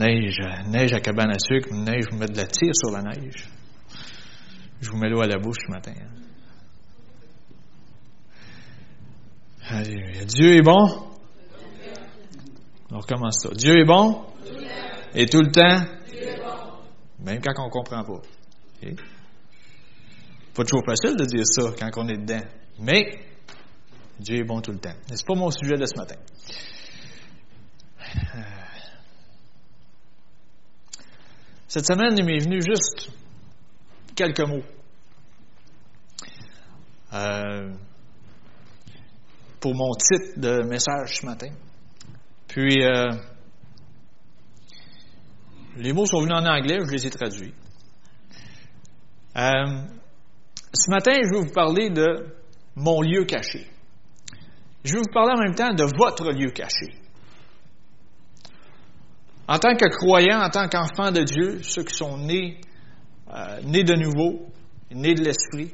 Neige, neige à cabane à sucre, neige, vous mettre de la tire sur la neige. Je vous mets l'eau à la bouche ce matin. Alléluia. Dieu est bon? On recommence ça. Dieu est bon? Et tout le temps? Même quand on ne comprend pas. Pas toujours facile de dire ça quand on est dedans. Mais Dieu est bon tout le temps. C'est pas mon sujet de ce matin? Cette semaine, il m'est venu juste quelques mots. Euh, pour mon titre de message ce matin. Puis, euh, les mots sont venus en anglais, je les ai traduits. Euh, ce matin, je vais vous parler de mon lieu caché. Je vais vous parler en même temps de votre lieu caché. En tant que croyant, en tant qu'enfant de Dieu, ceux qui sont nés, euh, nés de nouveau, nés de l'Esprit,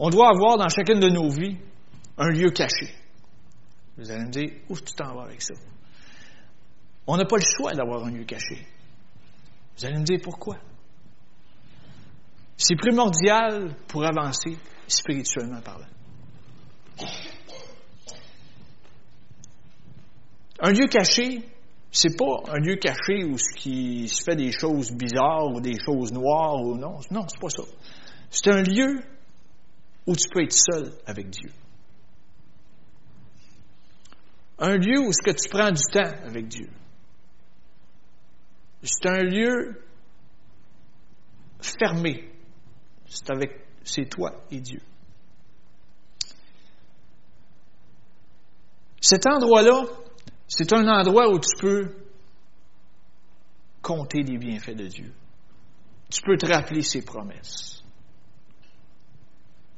on doit avoir dans chacune de nos vies un lieu caché. Vous allez me dire, où tu t'en vas avec ça? On n'a pas le choix d'avoir un lieu caché. Vous allez me dire pourquoi? C'est primordial pour avancer spirituellement parlant. Un lieu caché, c'est pas un lieu caché où qui se fait des choses bizarres ou des choses noires ou non. Non, c'est pas ça. C'est un lieu où tu peux être seul avec Dieu. Un lieu où ce que tu prends du temps avec Dieu. C'est un lieu fermé. C'est avec, c'est toi et Dieu. Cet endroit-là, c'est un endroit où tu peux compter les bienfaits de Dieu. Tu peux te rappeler ses promesses.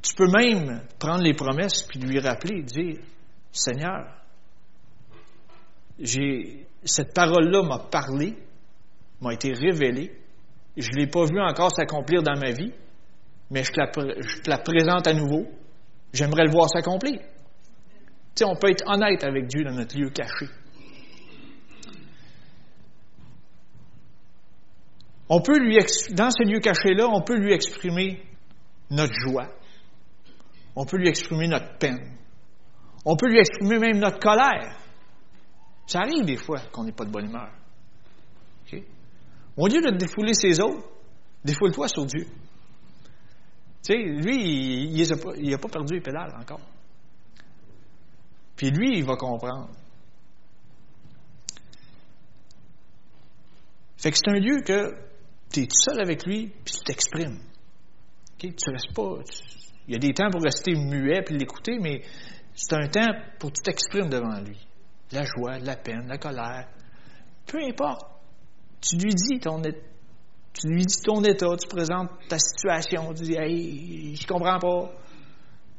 Tu peux même prendre les promesses puis lui rappeler dire Seigneur, j'ai, cette parole-là m'a parlé, m'a été révélée. Je ne l'ai pas vu encore s'accomplir dans ma vie, mais je te la, je te la présente à nouveau. J'aimerais le voir s'accomplir. Tu sais, on peut être honnête avec Dieu dans notre lieu caché. On peut lui, dans ce lieu caché-là, on peut lui exprimer notre joie. On peut lui exprimer notre peine. On peut lui exprimer même notre colère. Ça arrive des fois qu'on n'est pas de bonne humeur. Au lieu de défouler ses autres, défoule-toi sur Dieu. Tu sais, lui, il n'a pas, perdu les pédales encore. Puis lui, il va comprendre. Fait que c'est un lieu que tu es tout seul avec lui, puis tu t'exprimes. Tu restes pas. il y a des temps pour rester muet puis l'écouter, mais c'est un temps pour que tu t'exprimes devant lui. La joie, la peine, la colère. Peu importe. Tu lui dis ton tu lui dis ton état, tu présentes ta situation, tu dis Hey, je comprends pas.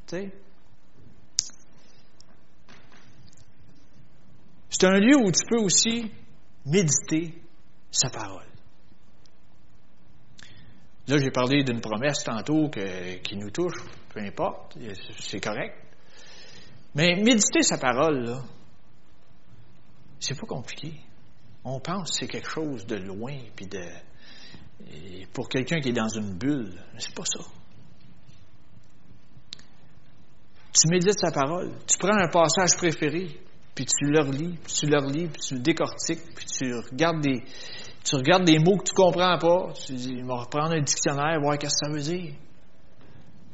Tu sais? C'est un lieu où tu peux aussi méditer sa parole. Là, j'ai parlé d'une promesse tantôt qui nous touche, peu importe, c'est correct. Mais méditer sa parole, là, c'est pas compliqué. On pense que c'est quelque chose de loin, puis de. Pour quelqu'un qui est dans une bulle, c'est pas ça. Tu médites sa parole, tu prends un passage préféré, puis tu le relis, puis tu le relis, puis tu le décortiques, puis tu regardes des, tu regardes des mots que tu ne comprends pas, tu dis, il va reprendre un dictionnaire, voir ce que ça veut dire.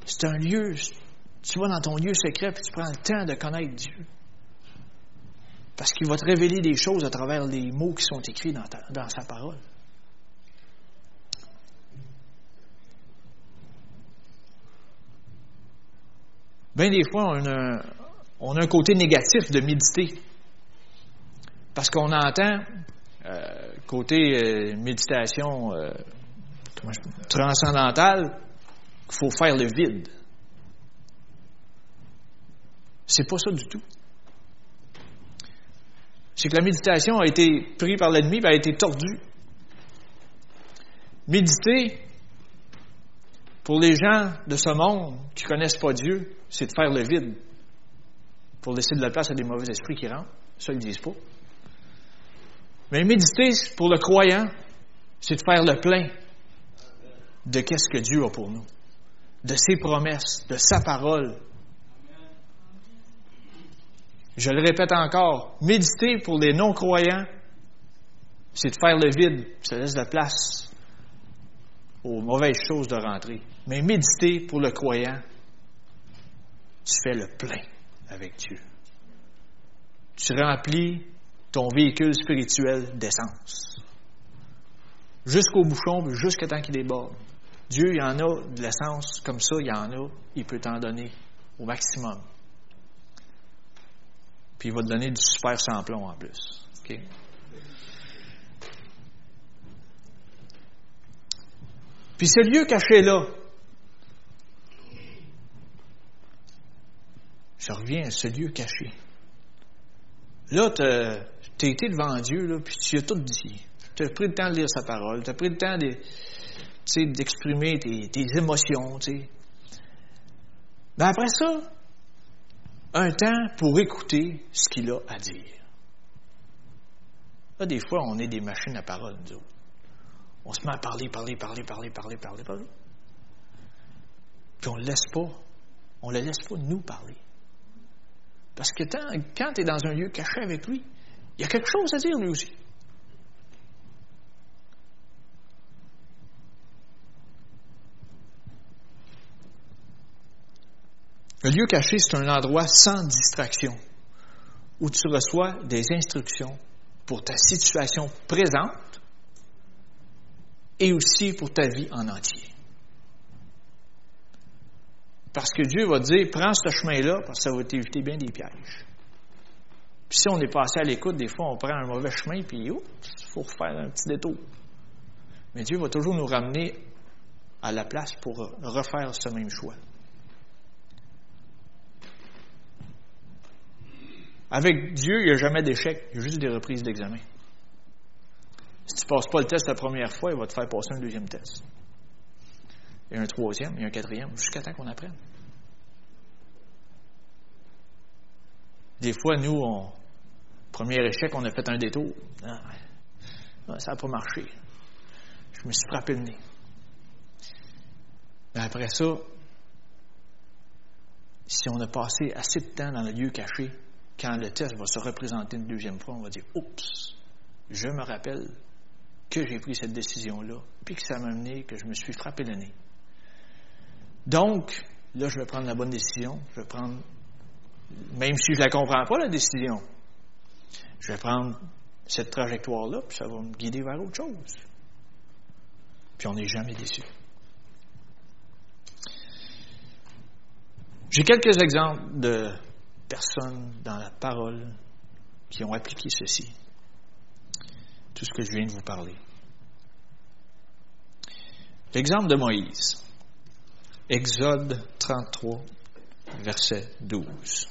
C'est un lieu, tu vas dans ton lieu secret, puis tu prends le temps de connaître Dieu. Parce qu'il va te révéler des choses à travers les mots qui sont écrits dans, sa parole. Bien des fois, on on a un côté négatif de méditer. Parce qu'on entend euh, côté euh, méditation euh, transcendantale, il faut faire le vide. C'est pas ça du tout. C'est que la méditation a été prise par l'ennemi, a été tordue. Méditer, pour les gens de ce monde qui ne connaissent pas Dieu, c'est de faire le vide pour laisser de la place à des mauvais esprits qui rentrent. Ça, ils ne disent pas. Mais méditer pour le croyant, c'est de faire le plein de qu'est-ce que Dieu a pour nous, de ses promesses, de sa parole. Je le répète encore, méditer pour les non-croyants, c'est de faire le vide, ça laisse de la place aux mauvaises choses de rentrer. Mais méditer pour le croyant, tu fais le plein avec Dieu. Tu remplis ton véhicule spirituel d'essence. Jusqu'au bouchon, jusqu'à temps qu'il déborde. Dieu, il y en a de l'essence comme ça, il y en a, il peut t'en donner au maximum. Puis il va te donner du super samplon en plus. Puis ce lieu caché là, je reviens à ce lieu caché. Là, tu as, été devant Dieu, puis tu as tout dit. Tu as pris le temps de lire sa parole, tu as pris le temps d'exprimer tes, tes, émotions. Mais ben, après ça, un temps pour écouter ce qu'il a à dire. Là, des fois, on est des machines à parole. On se met à parler, parler, parler, parler, parler, parler, parler. Puis on ne le laisse pas. On ne le laisse pas nous parler. Parce que quand tu es dans un lieu caché avec lui, il y a quelque chose à dire lui aussi. Le lieu caché, c'est un endroit sans distraction, où tu reçois des instructions pour ta situation présente et aussi pour ta vie en entier. Parce que Dieu va dire, prends ce chemin-là, parce que ça va t'éviter bien des pièges. Puis si on est passé à l'écoute, des fois, on prend un mauvais chemin, puis il faut refaire un petit détour. Mais Dieu va toujours nous ramener à la place pour refaire ce même choix. Avec Dieu, il n'y a jamais d'échec, il y a juste des reprises d'examen. Si tu ne passes pas le test la première fois, il va te faire passer un deuxième test et un troisième, et un quatrième, jusqu'à temps qu'on apprenne. Des fois, nous, premier échec, on a fait un détour. Ah, ça n'a pas marché. Je me suis frappé le nez. Mais après ça, si on a passé assez de temps dans le lieu caché, quand le test va se représenter une deuxième fois, on va dire Oups, je me rappelle que j'ai pris cette décision-là, puis que ça m'a amené, que je me suis frappé le nez. Donc, là, je vais prendre la bonne décision. Je vais prendre, même si je ne la comprends pas, la décision, je vais prendre cette trajectoire-là, puis ça va me guider vers autre chose. Puis on n'est jamais déçu. J'ai quelques exemples de personnes dans la parole qui ont appliqué ceci. Tout ce que je viens de vous parler. L'exemple de Moïse. Exode 33, verset 12.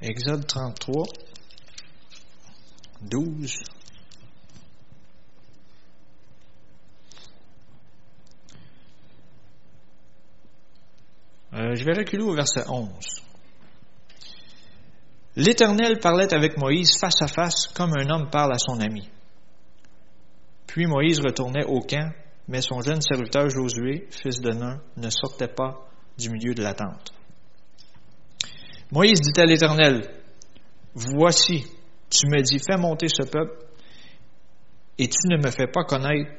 Exode 33, 12. Euh, je vais reculer au verset 11. L'Éternel parlait avec Moïse face à face comme un homme parle à son ami. Puis Moïse retournait au camp, mais son jeune serviteur Josué, fils de Nun, ne sortait pas du milieu de la tente. Moïse dit à l'Éternel, Voici, tu me dis, fais monter ce peuple, et tu ne me fais pas connaître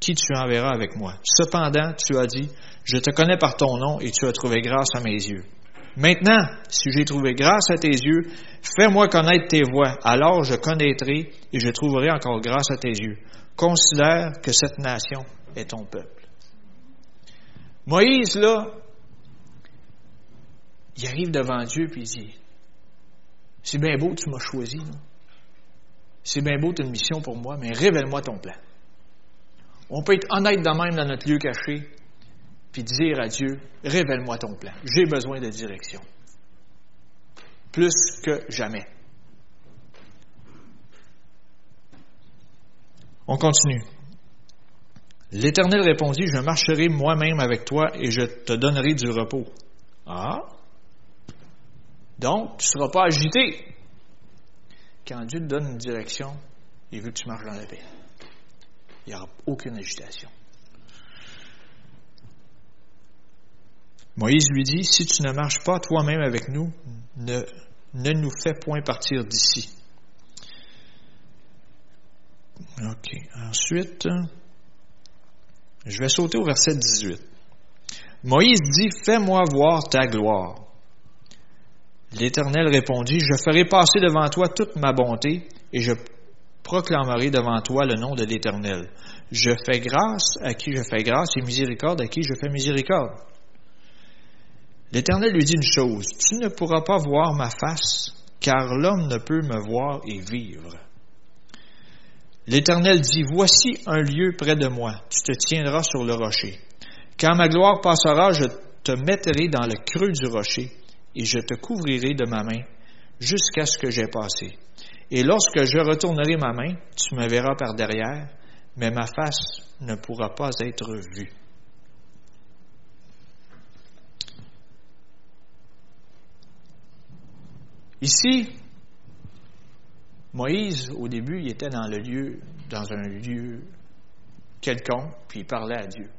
qui tu enverras avec moi. Cependant, tu as dit, Je te connais par ton nom, et tu as trouvé grâce à mes yeux. Maintenant, si j'ai trouvé grâce à tes yeux, fais-moi connaître tes voies, alors je connaîtrai et je trouverai encore grâce à tes yeux. Considère que cette nation est ton peuple. Moïse, là, il arrive devant Dieu puis il dit, c'est bien beau, tu m'as choisi. C'est bien beau, tu as une mission pour moi, mais révèle-moi ton plan. On peut être honnête de même dans notre lieu caché, puis dire à Dieu, révèle-moi ton plan. J'ai besoin de direction. Plus que jamais. On continue. L'Éternel répondit, je marcherai moi-même avec toi et je te donnerai du repos. Ah? Donc, tu ne seras pas agité. Quand Dieu te donne une direction, il veut que tu marches dans la paix. Il n'y aura aucune agitation. Moïse lui dit, si tu ne marches pas toi-même avec nous, ne, ne nous fais point partir d'ici. OK. Ensuite, je vais sauter au verset 18. Moïse dit, Fais-moi voir ta gloire. L'Éternel répondit, Je ferai passer devant toi toute ma bonté, et je proclamerai devant toi le nom de l'Éternel. Je fais grâce à qui je fais grâce, et miséricorde à qui je fais miséricorde. L'Éternel lui dit une chose, Tu ne pourras pas voir ma face, car l'homme ne peut me voir et vivre. L'Éternel dit, Voici un lieu près de moi, tu te tiendras sur le rocher. Quand ma gloire passera, je te mettrai dans le creux du rocher, et je te couvrirai de ma main jusqu'à ce que j'ai passé. Et lorsque je retournerai ma main, tu me verras par derrière, mais ma face ne pourra pas être vue. Ici, Moïse, au début, il était dans le lieu, dans un lieu quelconque, puis il parlait à Dieu.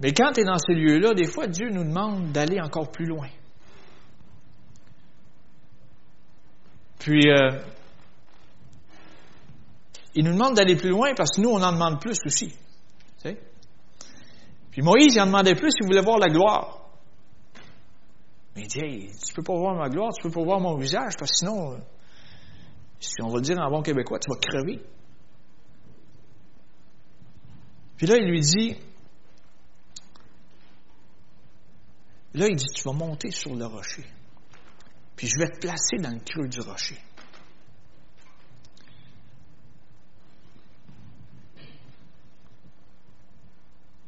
Mais quand tu es dans ces lieux-là, des fois, Dieu nous demande d'aller encore plus loin. Puis, euh, il nous demande d'aller plus loin parce que nous, on en demande plus aussi. Puis Moïse, il en demandait plus, il voulait voir la gloire. Mais il dit, hey, tu peux pas voir ma gloire, tu peux pas voir mon visage, parce que sinon, euh, si on va le dire en bon québécois, tu vas crever. Puis là, il lui dit, là, il dit, tu vas monter sur le rocher. Puis je vais te placer dans le creux du rocher.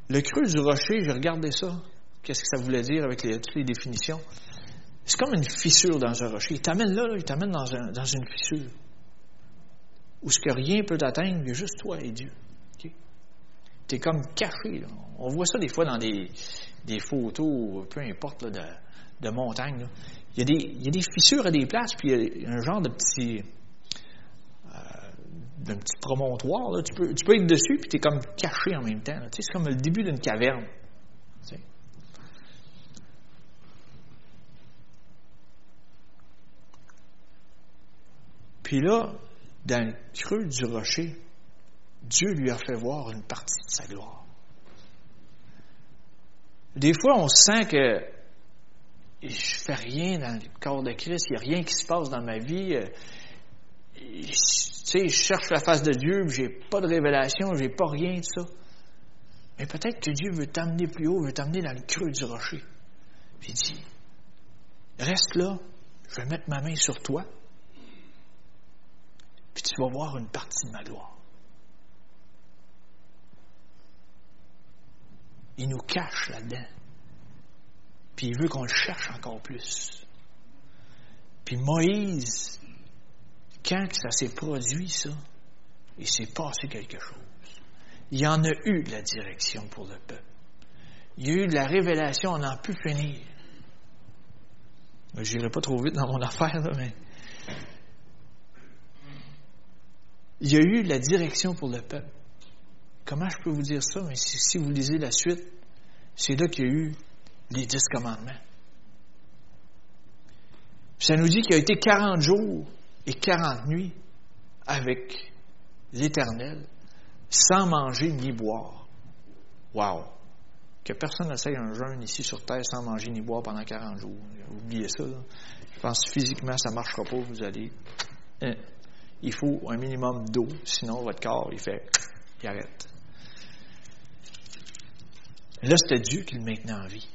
Le creux du rocher, j'ai regardé ça. Qu'est-ce que ça voulait dire avec toutes les définitions? C'est comme une fissure dans un rocher. Il t'amène là, il t'amène dans, une fissure. Où ce que rien peut t'atteindre, il y a juste toi et Dieu. Tu es comme caché. On voit ça des fois dans des, photos, peu importe, de, de montagne. Il, y a des, fissures à des places, puis il y a un genre de petit, euh, petit promontoire. Tu, peux, tu peux être dessus, puis tu es comme caché en même temps. C'est comme le début d'une caverne. Puis là, dans le creux du rocher, Dieu lui a fait voir une partie de sa gloire. Des fois, on sent que je fais rien dans le corps de Christ, il n'y a rien qui se passe dans ma vie. Euh, tu sais, je cherche la face de Dieu, j'ai pas de révélation, j'ai pas rien de ça. Mais peut-être que Dieu veut t'amener plus haut, veut t'amener dans le creux du rocher. Il dit, reste là, je vais mettre ma main sur toi, puis tu vas voir une partie de ma gloire. Il nous cache là-dedans. Puis il veut qu'on le cherche encore plus. Puis Moïse, quand ça s'est produit, ça, il s'est passé quelque chose. Il y en a eu de la direction pour le peuple. Il y a eu de la révélation, on n'en pu finir. Je n'irai pas trop vite dans mon affaire, là, mais Il y a eu la direction pour le peuple. Comment je peux vous dire ça? Mais si, vous lisez la suite, c'est là qu'il y a eu les dix commandements. ça nous dit qu'il a été 40 jours et 40 nuits avec l'Éternel, sans manger ni boire. Wow! Que personne n'essaye un jeûne ici sur Terre sans manger ni boire pendant 40 jours. Oubliez ça. Je pense que physiquement, ça ne marchera pas. Vous allez. Hein il faut un minimum d'eau, sinon votre corps, il fait, il arrête. Là, c'était Dieu qui le maintenait en vie.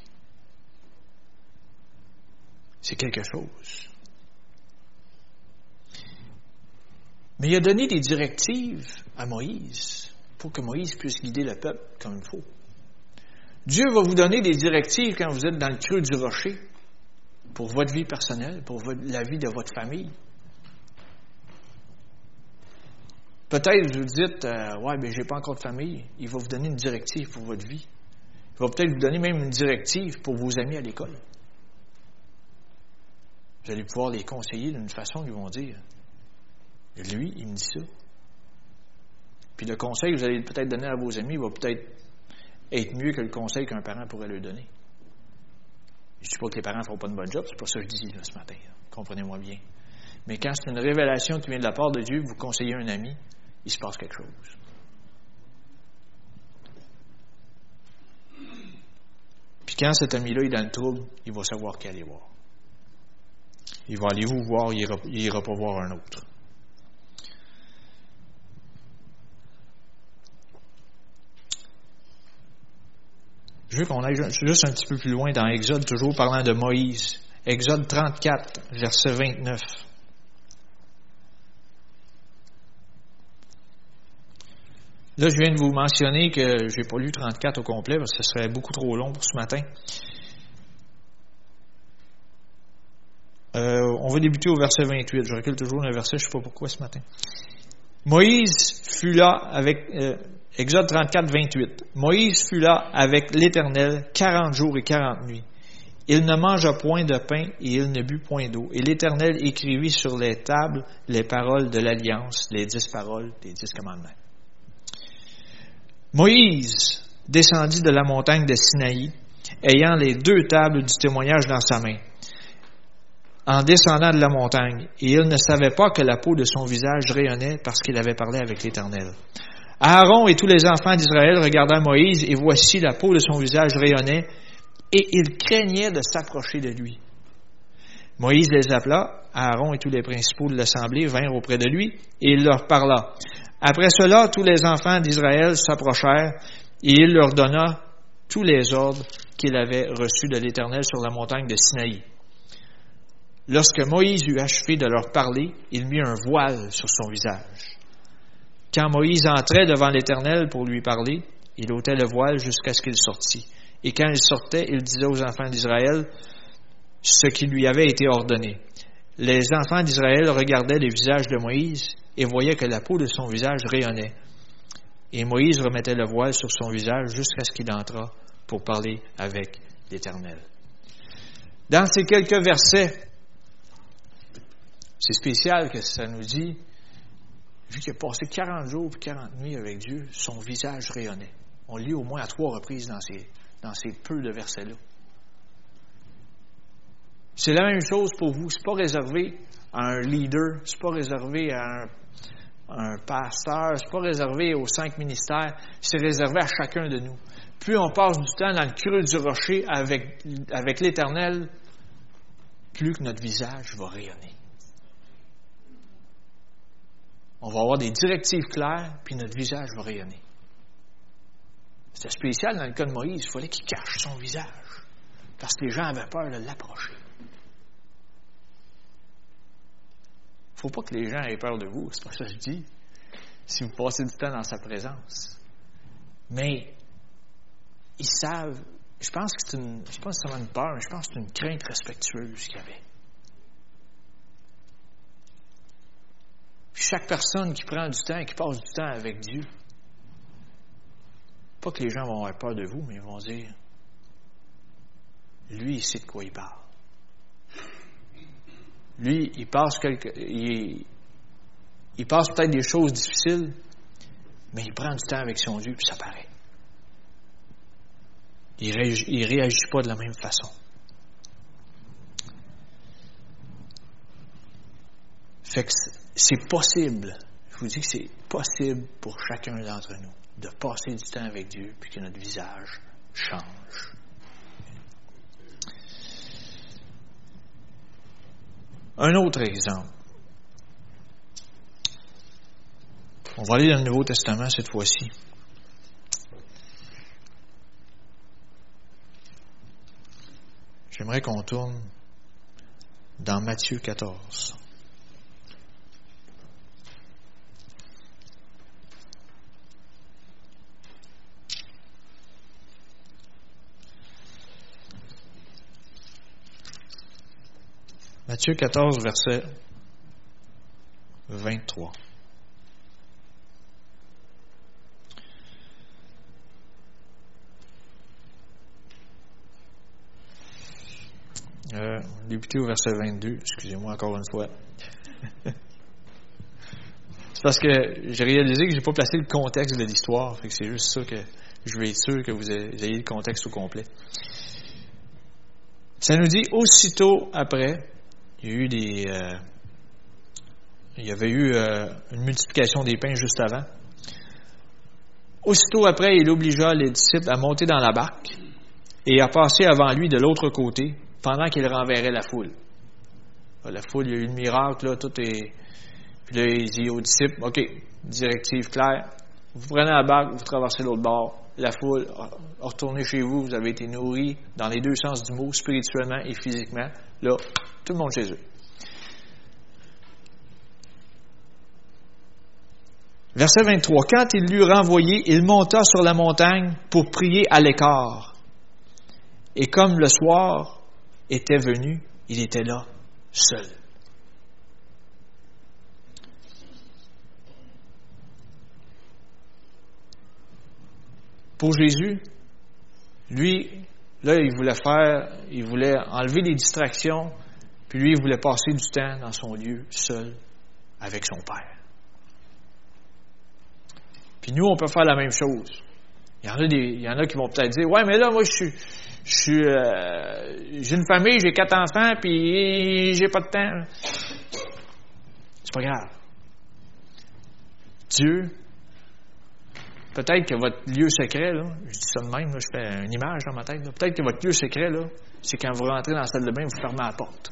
C'est quelque chose. Mais il a donné des directives à Moïse pour que Moïse puisse guider le peuple comme il faut. Dieu va vous donner des directives quand vous êtes dans le creux du rocher pour votre vie personnelle, pour la vie de votre famille. Peut-être vous dites, euh, ouais, mais j'ai pas encore de famille. Il va vous donner une directive pour votre vie. Il va peut-être vous donner même une directive pour vos amis à l'école. Vous allez pouvoir les conseiller d'une façon qu'ils vont dire. lui, il me dit ça. Puis le conseil que vous allez peut-être donner à vos amis va peut-être être mieux que le conseil qu'un parent pourrait leur donner. Je ne dis pas que les parents ne font pas de bon job, c'est pas ça que je dis ce matin. Comprenez-moi bien. Mais quand c'est une révélation qui vient de la part de Dieu, vous conseillez un ami, il se passe quelque chose. Puis quand cet ami-là est dans le trouble, il va savoir qui aller voir. Il va aller vous voir, il n'ira pas voir un autre. Je veux qu'on aille juste un petit peu plus loin dans Exode, toujours parlant de Moïse. Exode 34, verset 29. Là, je viens de vous mentionner que je n'ai pas lu 34 au complet parce que ce serait beaucoup trop long pour ce matin. Euh, on va débuter au verset 28. Je recule toujours le verset, je ne sais pas pourquoi ce matin. Moïse fut là avec, euh, Exode 34, 28. Moïse fut là avec l'Éternel quarante jours et quarante nuits. Il ne mangea point de pain et il ne but point d'eau. Et l'Éternel écrivit sur les tables les paroles de l'Alliance, les dix paroles des dix commandements. Moïse descendit de la montagne de Sinaï, ayant les deux tables du témoignage dans sa main, en descendant de la montagne, et il ne savait pas que la peau de son visage rayonnait parce qu'il avait parlé avec l'Éternel. Aaron et tous les enfants d'Israël regardèrent Moïse, et voici la peau de son visage rayonnait, et ils craignaient de s'approcher de lui. Moïse les appela, Aaron et tous les principaux de l'assemblée vinrent auprès de lui, et il leur parla. Après cela, tous les enfants d'Israël s'approchèrent, et il leur donna tous les ordres qu'il avait reçus de l'Éternel sur la montagne de Sinaï. Lorsque Moïse eut achevé de leur parler, il mit un voile sur son visage. Quand Moïse entrait devant l'Éternel pour lui parler, il ôtait le voile jusqu'à ce qu'il sortît. Et quand il sortait, il disait aux enfants d'Israël ce qui lui avait été ordonné. Les enfants d'Israël regardaient le visage de Moïse et voyaient que la peau de son visage rayonnait. Et Moïse remettait le voile sur son visage jusqu'à ce qu'il entrât pour parler avec l'Éternel. Dans ces quelques versets, c'est spécial que ça nous dit vu qu'il a passé 40 jours et 40 nuits avec Dieu, son visage rayonnait. On lit au moins à trois reprises dans ces, dans ces peu de versets-là. C'est la même chose pour vous. C'est pas réservé à un leader, c'est pas réservé à un, un pasteur, c'est pas réservé aux cinq ministères, c'est réservé à chacun de nous. Plus on passe du temps dans le creux du rocher avec, avec l'Éternel, plus que notre visage va rayonner. On va avoir des directives claires, puis notre visage va rayonner. C'était spécial dans le cas de Moïse. Il fallait qu'il cache son visage, parce que les gens avaient peur de l'approcher. Il ne faut pas que les gens aient peur de vous, c'est pas ça que je dis, si vous passez du temps dans sa présence. Mais ils savent, je pense que c'est une, je pense que une peur, mais je pense que c'est une crainte respectueuse qu'il y avait. chaque personne qui prend du temps qui passe du temps avec Dieu, pas que les gens vont avoir peur de vous, mais ils vont dire, lui, il sait de quoi il parle. Lui, il passe quelque, il, il passe peut-être des choses difficiles, mais il prend du temps avec son Dieu, puis ça paraît. Il ne réagit pas de la même façon. Fait que c'est possible, je vous dis que c'est possible pour chacun d'entre nous de passer du temps avec Dieu puis que notre visage change. Un autre exemple. On va aller dans le Nouveau Testament cette fois-ci. J'aimerais qu'on tourne dans Matthieu 14. Matthieu 14, verset 23. Euh, débuté au verset 22, excusez-moi encore une fois. c'est parce que j'ai réalisé que j'ai pas placé le contexte de l'histoire, c'est juste ça que je veux être sûr que vous ayez le contexte au complet. Ça nous dit aussitôt après, il y a eu des, euh, il y avait eu euh, une multiplication des pains juste avant. Aussitôt après, il obligea les disciples à monter dans la barque et à passer avant lui de l'autre côté pendant qu'il renverrait la foule. La foule, il y a eu le miracle, là, tout est. Puis là, il dit aux disciples, OK, directive claire, vous prenez la barque, vous traversez l'autre bord, la foule, retournez chez vous, vous avez été nourris dans les deux sens du mot, spirituellement et physiquement. Là, tout le monde chez. Verset 23. Quand il l'eut renvoyé, il monta sur la montagne pour prier à l'écart. Et comme le soir était venu, il était là, seul. Pour Jésus, lui, là, il voulait faire, il voulait enlever les distractions, puis lui, il voulait passer du temps dans son lieu, seul, avec son Père. Puis nous, on peut faire la même chose. Il y en a, des, il y en a qui vont peut-être dire, ouais, mais là, moi, je suis, euh, j'ai une famille, j'ai quatre enfants, puis j'ai pas de temps. C'est pas grave. Dieu, peut-être que votre lieu secret, là, je dis ça de même, je fais une image dans ma tête, peut-être que votre lieu secret, c'est quand vous rentrez dans la salle de bain, vous fermez la porte.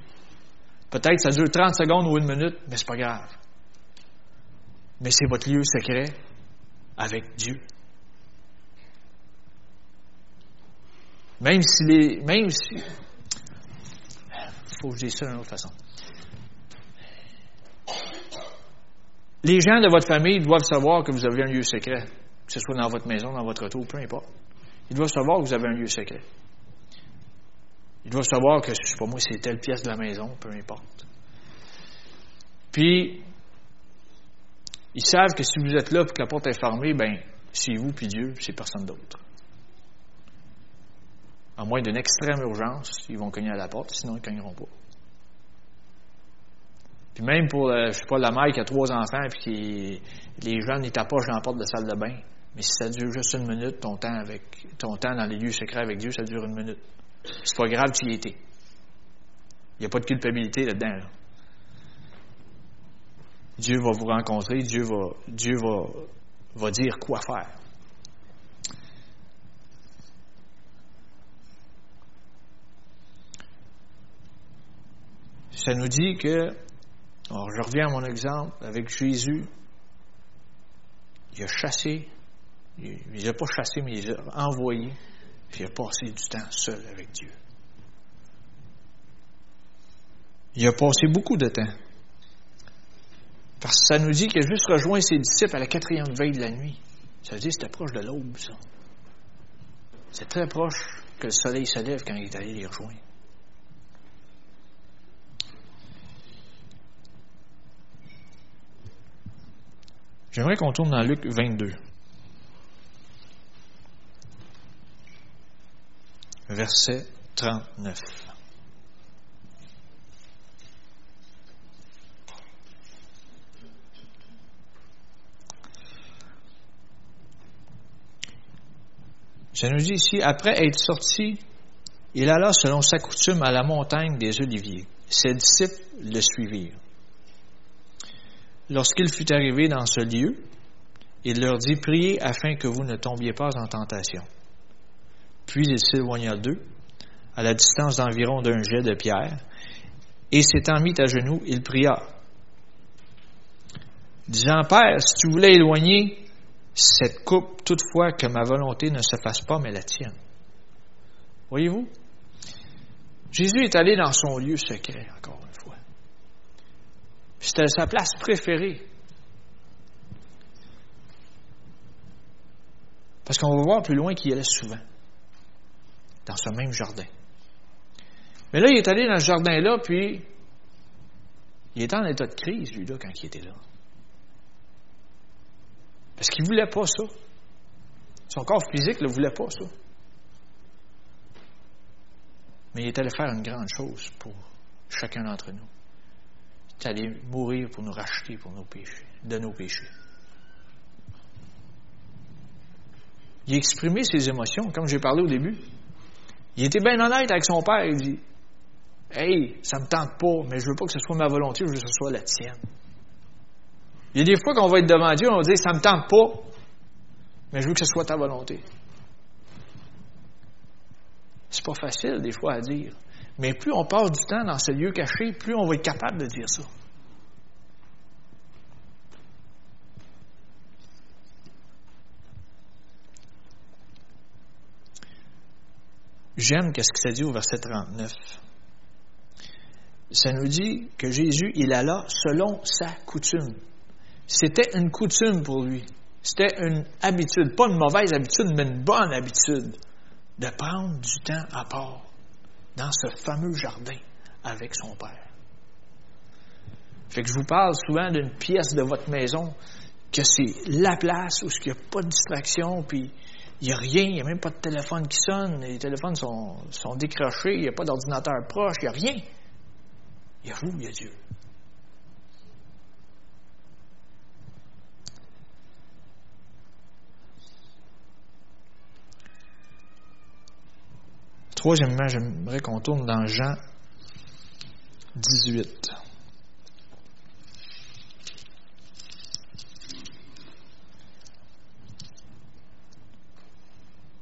Peut-être que ça dure 30 secondes ou une minute, mais c'est pas grave. Mais c'est votre lieu secret avec Dieu. Même si les. Même si. faut que je dise ça d'une autre façon. Les gens de votre famille doivent savoir que vous avez un lieu secret, que ce soit dans votre maison, dans votre auto, peu importe. Ils doivent savoir que vous avez un lieu secret. Ils doivent savoir que, je sais pas moi, c'est telle pièce de la maison, peu importe. Puis, ils savent que si vous êtes là et que la porte est fermée, ben, c'est vous puis Dieu, c'est personne d'autre. À moins d'une extrême urgence, ils vont cogner à la porte, sinon ils ne cogneront pas. Puis même pour, euh, je sais pas, la mère qui a trois enfants et qui les gens n'y t'approchent dans la porte de la salle de bain. Mais si ça dure juste une minute, ton temps avec ton temps dans les lieux secrets avec Dieu, ça dure une minute. C'est pas grave, tu y étais. Il n'y a pas de culpabilité là-dedans. Là. Dieu va vous rencontrer, Dieu va, Dieu va, va dire quoi faire. Ça nous dit que, alors je reviens à mon exemple, avec Jésus, il a chassé, il ne a pas chassé, mais il a envoyé, puis il a passé du temps seul avec Dieu. Il a passé beaucoup de temps. Parce que ça nous dit qu'il a juste rejoint ses disciples à la quatrième veille de la nuit. Ça veut dire que c'était proche de l'aube, ça. C'est très proche que le soleil se lève quand il est allé les rejoindre. J'aimerais qu'on tourne dans Luc 22. Verset 39. Ça nous dit ici, après être sorti, il alla selon sa coutume à la montagne des Oliviers. Ses disciples le suivirent. Lorsqu'il fut arrivé dans ce lieu, il leur dit, priez afin que vous ne tombiez pas en tentation. Puis il s'éloigna d'eux, à la distance d'environ d'un jet de pierre, et s'étant mis à genoux, il pria, disant, Père, si tu voulais éloigner cette coupe, toutefois, que ma volonté ne se fasse pas, mais la tienne. Voyez-vous? Jésus est allé dans son lieu secret, encore une fois. C'était sa place préférée. Parce qu'on va voir plus loin qu'il y allait souvent, dans ce même jardin. Mais là, il est allé dans ce jardin-là, puis il était en état de crise, lui, là, quand il était là. Parce qu'il ne voulait pas ça. Son corps physique ne voulait pas ça. Mais il est allé faire une grande chose pour chacun d'entre nous. Il est allé mourir pour nous racheter pour nos péchés, de nos péchés. Il a exprimé ses émotions, comme j'ai parlé au début. Il était bien honnête avec son père. Il dit Hey, ça me tente pas, mais je veux pas que ce soit ma volonté, je veux que ce soit la tienne. Il y a des fois qu'on va être devant Dieu, on va dire Ça me tente pas, mais je veux que ce soit ta volonté. C'est pas facile, des fois, à dire. Mais plus on passe du temps dans ce lieu caché, plus on va être capable de dire ça. J'aime qu'est-ce que ça dit au verset 39. Ça nous dit que Jésus, il alla selon sa coutume. C'était une coutume pour lui. C'était une habitude, pas une mauvaise habitude, mais une bonne habitude de prendre du temps à part dans ce fameux jardin avec son Père. Fait que je vous parle souvent d'une pièce de votre maison que c'est la place où il n'y a pas de distraction, puis il n'y a rien, il n'y a même pas de téléphone qui sonne, les téléphones sont, sont décrochés, il n'y a pas d'ordinateur proche, il n'y a rien. Il y a vous, il y a Dieu. Troisièmement, j'aimerais qu'on tourne dans Jean 18.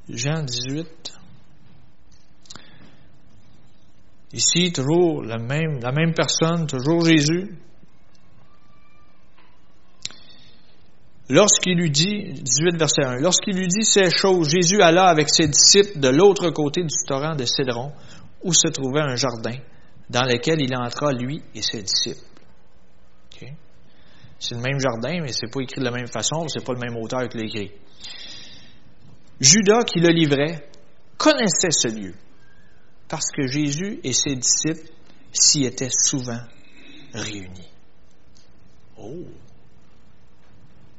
Jean 18. Ici, toujours la même, personne, toujours Jésus. Lorsqu'il lui dit, 18 verset 1, lorsqu'il lui dit ces choses, Jésus alla avec ses disciples de l'autre côté du torrent de Cédron, où se trouvait un jardin, dans lequel il entra, lui et ses disciples. C'est le même jardin, mais c'est pas écrit de la même façon, c'est pas le même auteur qui l'a écrit. Judas, qui le livrait, connaissait ce lieu, parce que Jésus et ses disciples s'y étaient souvent réunis. Oh!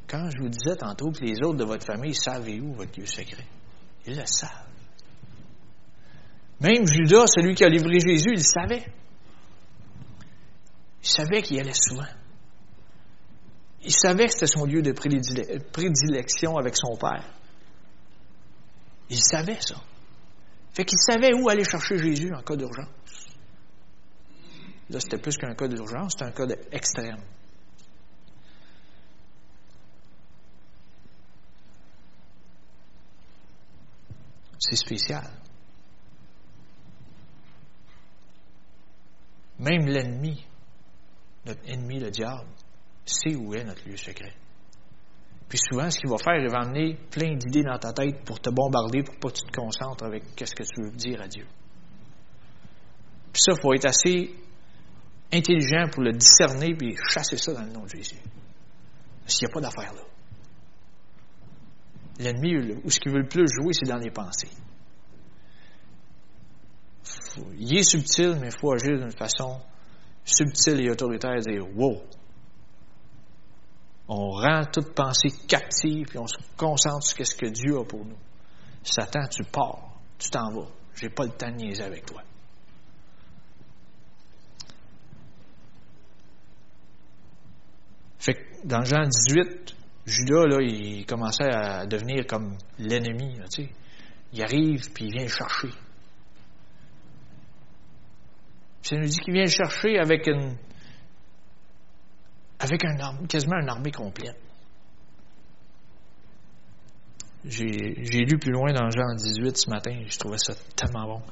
Quand je vous disais tantôt que les autres de votre famille savaient où votre lieu secret, ils le savent. Même Judas, celui qui a livré Jésus, il savait. Il savait qu'il y allait souvent. Il savait que c'était son lieu de prédilection avec son Père. Il savait ça. Fait qu'il savait où aller chercher Jésus en cas d'urgence. Là, c'était plus qu'un cas d'urgence, c'était un cas extrême. C'est spécial. Même l'ennemi, notre ennemi, le diable, sait où est notre lieu secret. Puis souvent, ce qu'il va faire, il va amener plein d'idées dans ta tête pour te bombarder, pour pas que tu te concentres avec ce que tu veux dire à Dieu. Puis ça, il faut être assez intelligent pour le discerner puis chasser ça dans le nom de Jésus. S'il n'y a pas d'affaire là. L'ennemi, où ce qu'il veut le plus jouer, c'est dans les pensées. il est subtil, mais il faut agir d'une façon subtile et autoritaire et dire Wow! On rend toute pensée captive, puis on se concentre sur ce que Dieu a pour nous. Satan, tu pars, tu t'en vas. J'ai pas le temps de niaiser avec toi. Fait que dans Jean 18, Judas, là, il commençait à devenir comme l'ennemi. Il arrive, puis il vient le chercher. Puis ça nous dit qu'il vient le chercher avec une avec un quasiment une armée complète. J'ai lu plus loin dans Jean 18 ce matin, je trouvais ça tellement bon.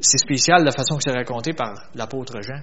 C'est spécial la façon que c'est raconté par l'apôtre Jean.